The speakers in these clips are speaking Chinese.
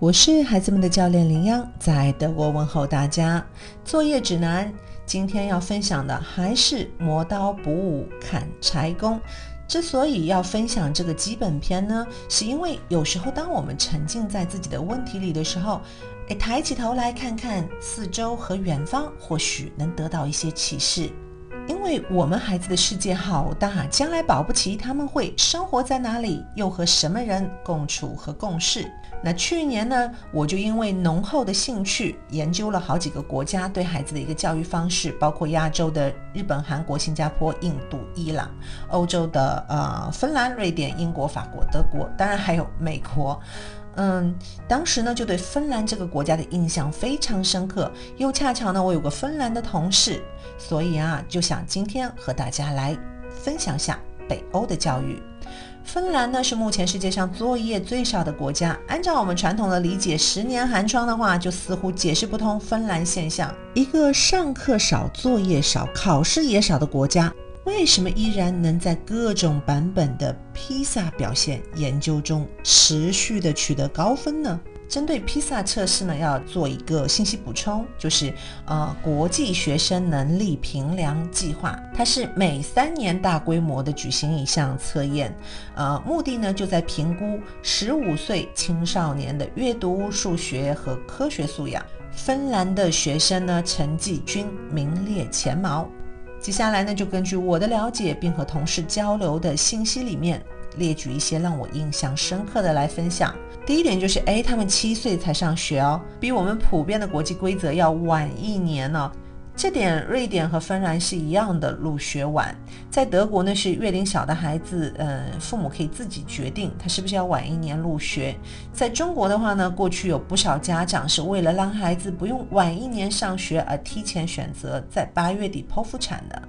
我是孩子们的教练林央，在德国问候大家。作业指南，今天要分享的还是磨刀不误砍柴工。之所以要分享这个基本篇呢，是因为有时候当我们沉浸在自己的问题里的时候，诶，抬起头来看看四周和远方，或许能得到一些启示。因为我们孩子的世界好大，将来保不齐他们会生活在哪里，又和什么人共处和共事。那去年呢，我就因为浓厚的兴趣，研究了好几个国家对孩子的一个教育方式，包括亚洲的日本、韩国、新加坡、印度、伊朗，欧洲的呃芬兰、瑞典、英国、法国、德国，当然还有美国。嗯，当时呢就对芬兰这个国家的印象非常深刻，又恰巧呢我有个芬兰的同事，所以啊就想今天和大家来分享下北欧的教育。芬兰呢是目前世界上作业最少的国家，按照我们传统的理解，十年寒窗的话就似乎解释不通芬兰现象。一个上课少、作业少、考试也少的国家。为什么依然能在各种版本的披萨表现研究中持续的取得高分呢？针对披萨测试呢，要做一个信息补充，就是呃，国际学生能力评量计划，它是每三年大规模的举行一项测验，呃，目的呢就在评估十五岁青少年的阅读、数学和科学素养。芬兰的学生呢，成绩均名列前茅。接下来呢，就根据我的了解，并和同事交流的信息里面，列举一些让我印象深刻的来分享。第一点就是，哎，他们七岁才上学哦，比我们普遍的国际规则要晚一年呢。这点瑞典和芬兰是一样的，入学晚。在德国呢，是月龄小的孩子，嗯，父母可以自己决定他是不是要晚一年入学。在中国的话呢，过去有不少家长是为了让孩子不用晚一年上学而提前选择在八月底剖腹产的。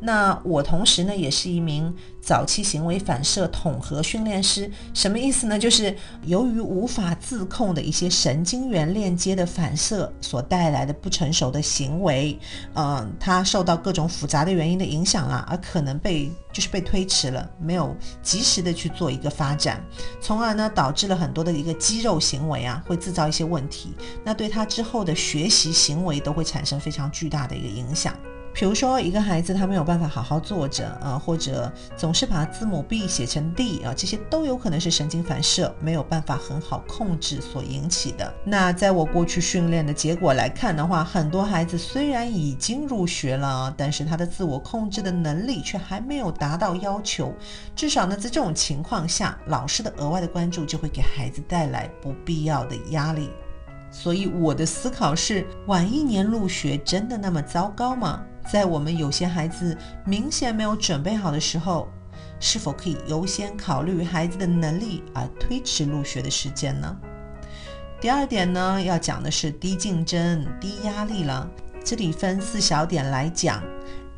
那我同时呢，也是一名早期行为反射统合训练师。什么意思呢？就是由于无法自控的一些神经元链接的反射所带来的不成熟的行为，嗯，它受到各种复杂的原因的影响了，而可能被就是被推迟了，没有及时的去做一个发展，从而呢导致了很多的一个肌肉行为啊会制造一些问题，那对他之后的学习行为都会产生非常巨大的一个影响。比如说，一个孩子他没有办法好好坐着啊，或者总是把字母 B 写成 D 啊，这些都有可能是神经反射没有办法很好控制所引起的。那在我过去训练的结果来看的话，很多孩子虽然已经入学了，但是他的自我控制的能力却还没有达到要求。至少呢，在这种情况下，老师的额外的关注就会给孩子带来不必要的压力。所以我的思考是：晚一年入学真的那么糟糕吗？在我们有些孩子明显没有准备好的时候，是否可以优先考虑孩子的能力而推迟入学的时间呢？第二点呢，要讲的是低竞争、低压力了。这里分四小点来讲。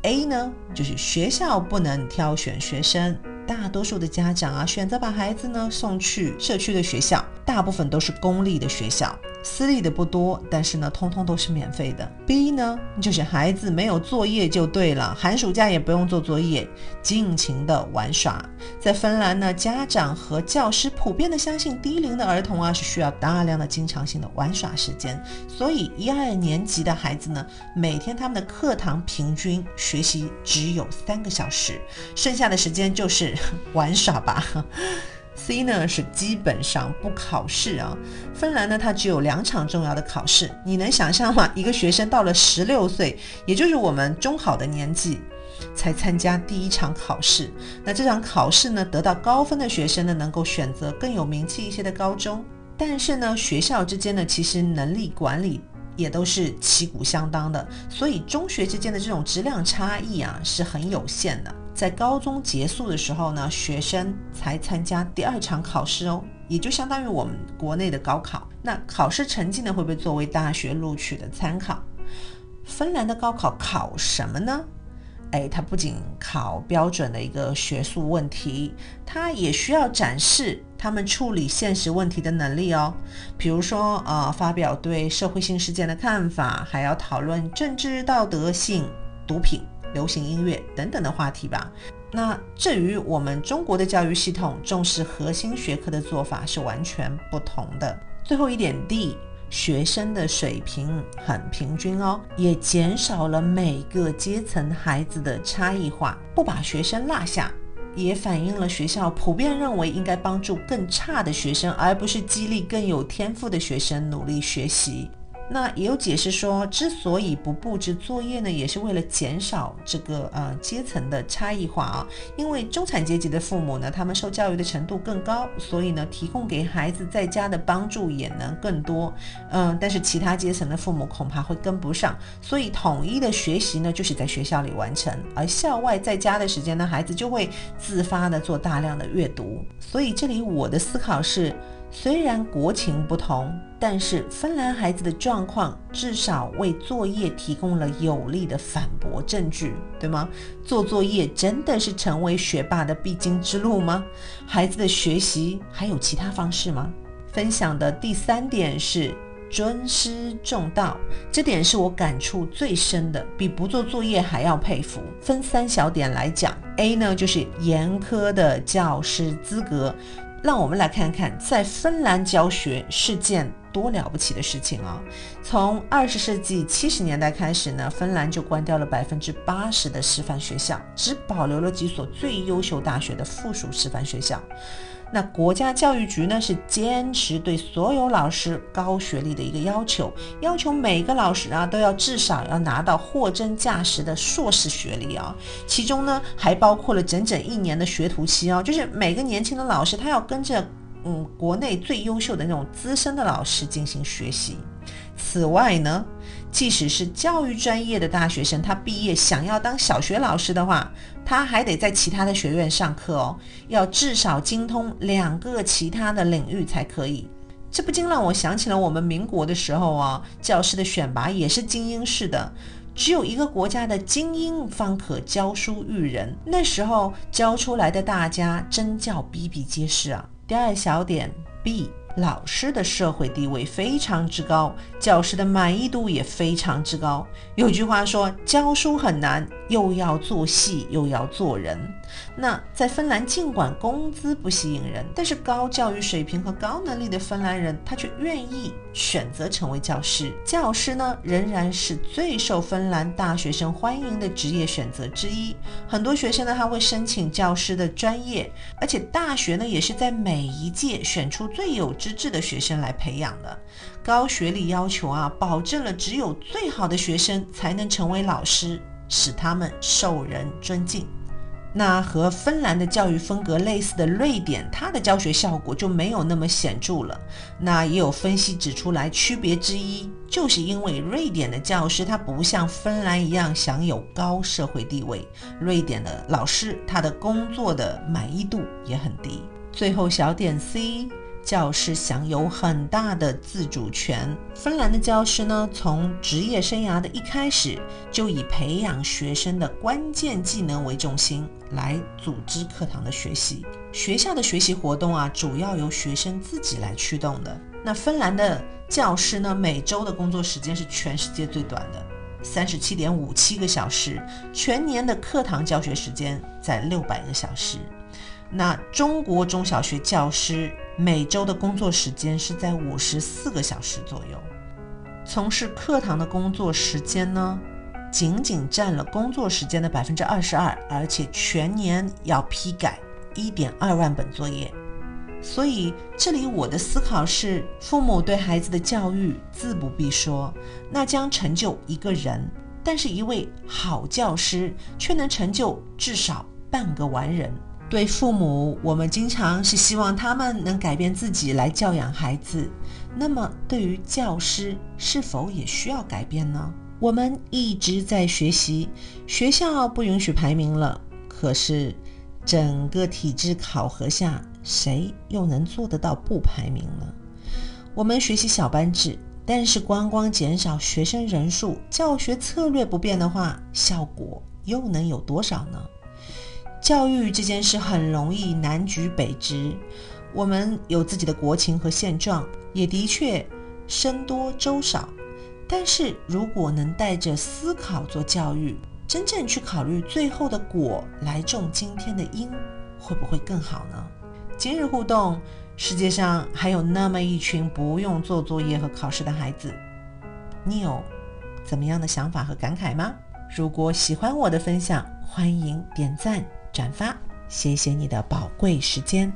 A 呢，就是学校不能挑选学生，大多数的家长啊选择把孩子呢送去社区的学校，大部分都是公立的学校。私立的不多，但是呢，通通都是免费的。B 呢，就是孩子没有作业就对了，寒暑假也不用做作业，尽情的玩耍。在芬兰呢，家长和教师普遍的相信低龄的儿童啊是需要大量的经常性的玩耍时间，所以一二年级的孩子呢，每天他们的课堂平均学习只有三个小时，剩下的时间就是玩耍吧。C 呢是基本上不考试啊。芬兰呢，它只有两场重要的考试。你能想象吗？一个学生到了十六岁，也就是我们中考的年纪，才参加第一场考试。那这场考试呢，得到高分的学生呢，能够选择更有名气一些的高中。但是呢，学校之间呢，其实能力管理也都是旗鼓相当的，所以中学之间的这种质量差异啊，是很有限的。在高中结束的时候呢，学生才参加第二场考试哦，也就相当于我们国内的高考。那考试成绩呢，会被作为大学录取的参考。芬兰的高考考什么呢？哎，它不仅考标准的一个学术问题，它也需要展示他们处理现实问题的能力哦。比如说，呃，发表对社会性事件的看法，还要讨论政治道德性、毒品。流行音乐等等的话题吧。那至于我们中国的教育系统重视核心学科的做法是完全不同的。最后一点 D，学生的水平很平均哦，也减少了每个阶层孩子的差异化，不把学生落下。也反映了学校普遍认为应该帮助更差的学生，而不是激励更有天赋的学生努力学习。那也有解释说，之所以不布置作业呢，也是为了减少这个呃阶层的差异化啊。因为中产阶级的父母呢，他们受教育的程度更高，所以呢，提供给孩子在家的帮助也能更多。嗯，但是其他阶层的父母恐怕会跟不上，所以统一的学习呢，就是在学校里完成，而校外在家的时间呢，孩子就会自发的做大量的阅读。所以这里我的思考是。虽然国情不同，但是芬兰孩子的状况至少为作业提供了有力的反驳证据，对吗？做作业真的是成为学霸的必经之路吗？孩子的学习还有其他方式吗？分享的第三点是尊师重道，这点是我感触最深的，比不做作业还要佩服。分三小点来讲，A 呢就是严苛的教师资格。让我们来看看，在芬兰教学是件多了不起的事情啊！从二十世纪七十年代开始呢，芬兰就关掉了百分之八十的师范学校，只保留了几所最优秀大学的附属师范学校。那国家教育局呢是坚持对所有老师高学历的一个要求，要求每个老师啊都要至少要拿到货真价实的硕士学历啊，其中呢还包括了整整一年的学徒期哦，就是每个年轻的老师他要跟着嗯国内最优秀的那种资深的老师进行学习。此外呢。即使是教育专业的大学生，他毕业想要当小学老师的话，他还得在其他的学院上课哦，要至少精通两个其他的领域才可以。这不禁让我想起了我们民国的时候啊，教师的选拔也是精英式的，只有一个国家的精英方可教书育人。那时候教出来的大家真叫比比皆是啊。第二小点 B。老师的社会地位非常之高，教师的满意度也非常之高。有句话说，教书很难，又要做戏，又要做人。那在芬兰，尽管工资不吸引人，但是高教育水平和高能力的芬兰人，他却愿意选择成为教师。教师呢，仍然是最受芬兰大学生欢迎的职业选择之一。很多学生呢，他会申请教师的专业，而且大学呢，也是在每一届选出最有。资质的学生来培养的高学历要求啊，保证了只有最好的学生才能成为老师，使他们受人尊敬。那和芬兰的教育风格类似的瑞典，它的教学效果就没有那么显著了。那也有分析指出来，区别之一就是因为瑞典的教师他不像芬兰一样享有高社会地位，瑞典的老师他的工作的满意度也很低。最后小点 C。教师享有很大的自主权。芬兰的教师呢，从职业生涯的一开始，就以培养学生的关键技能为重心来组织课堂的学习。学校的学习活动啊，主要由学生自己来驱动的。那芬兰的教师呢，每周的工作时间是全世界最短的，三十七点五七个小时，全年的课堂教学时间在六百个小时。那中国中小学教师每周的工作时间是在五十四个小时左右，从事课堂的工作时间呢，仅仅占了工作时间的百分之二十二，而且全年要批改一点二万本作业。所以这里我的思考是：父母对孩子的教育自不必说，那将成就一个人；但是一位好教师却能成就至少半个完人。对父母，我们经常是希望他们能改变自己来教养孩子。那么，对于教师，是否也需要改变呢？我们一直在学习，学校不允许排名了。可是，整个体制考核下，谁又能做得到不排名呢？我们学习小班制，但是光光减少学生人数，教学策略不变的话，效果又能有多少呢？教育这件事很容易南橘北枳，我们有自己的国情和现状，也的确僧多粥少。但是如果能带着思考做教育，真正去考虑最后的果来种今天的因，会不会更好呢？今日互动。世界上还有那么一群不用做作业和考试的孩子，你有怎么样的想法和感慨吗？如果喜欢我的分享，欢迎点赞转发，谢谢你的宝贵时间。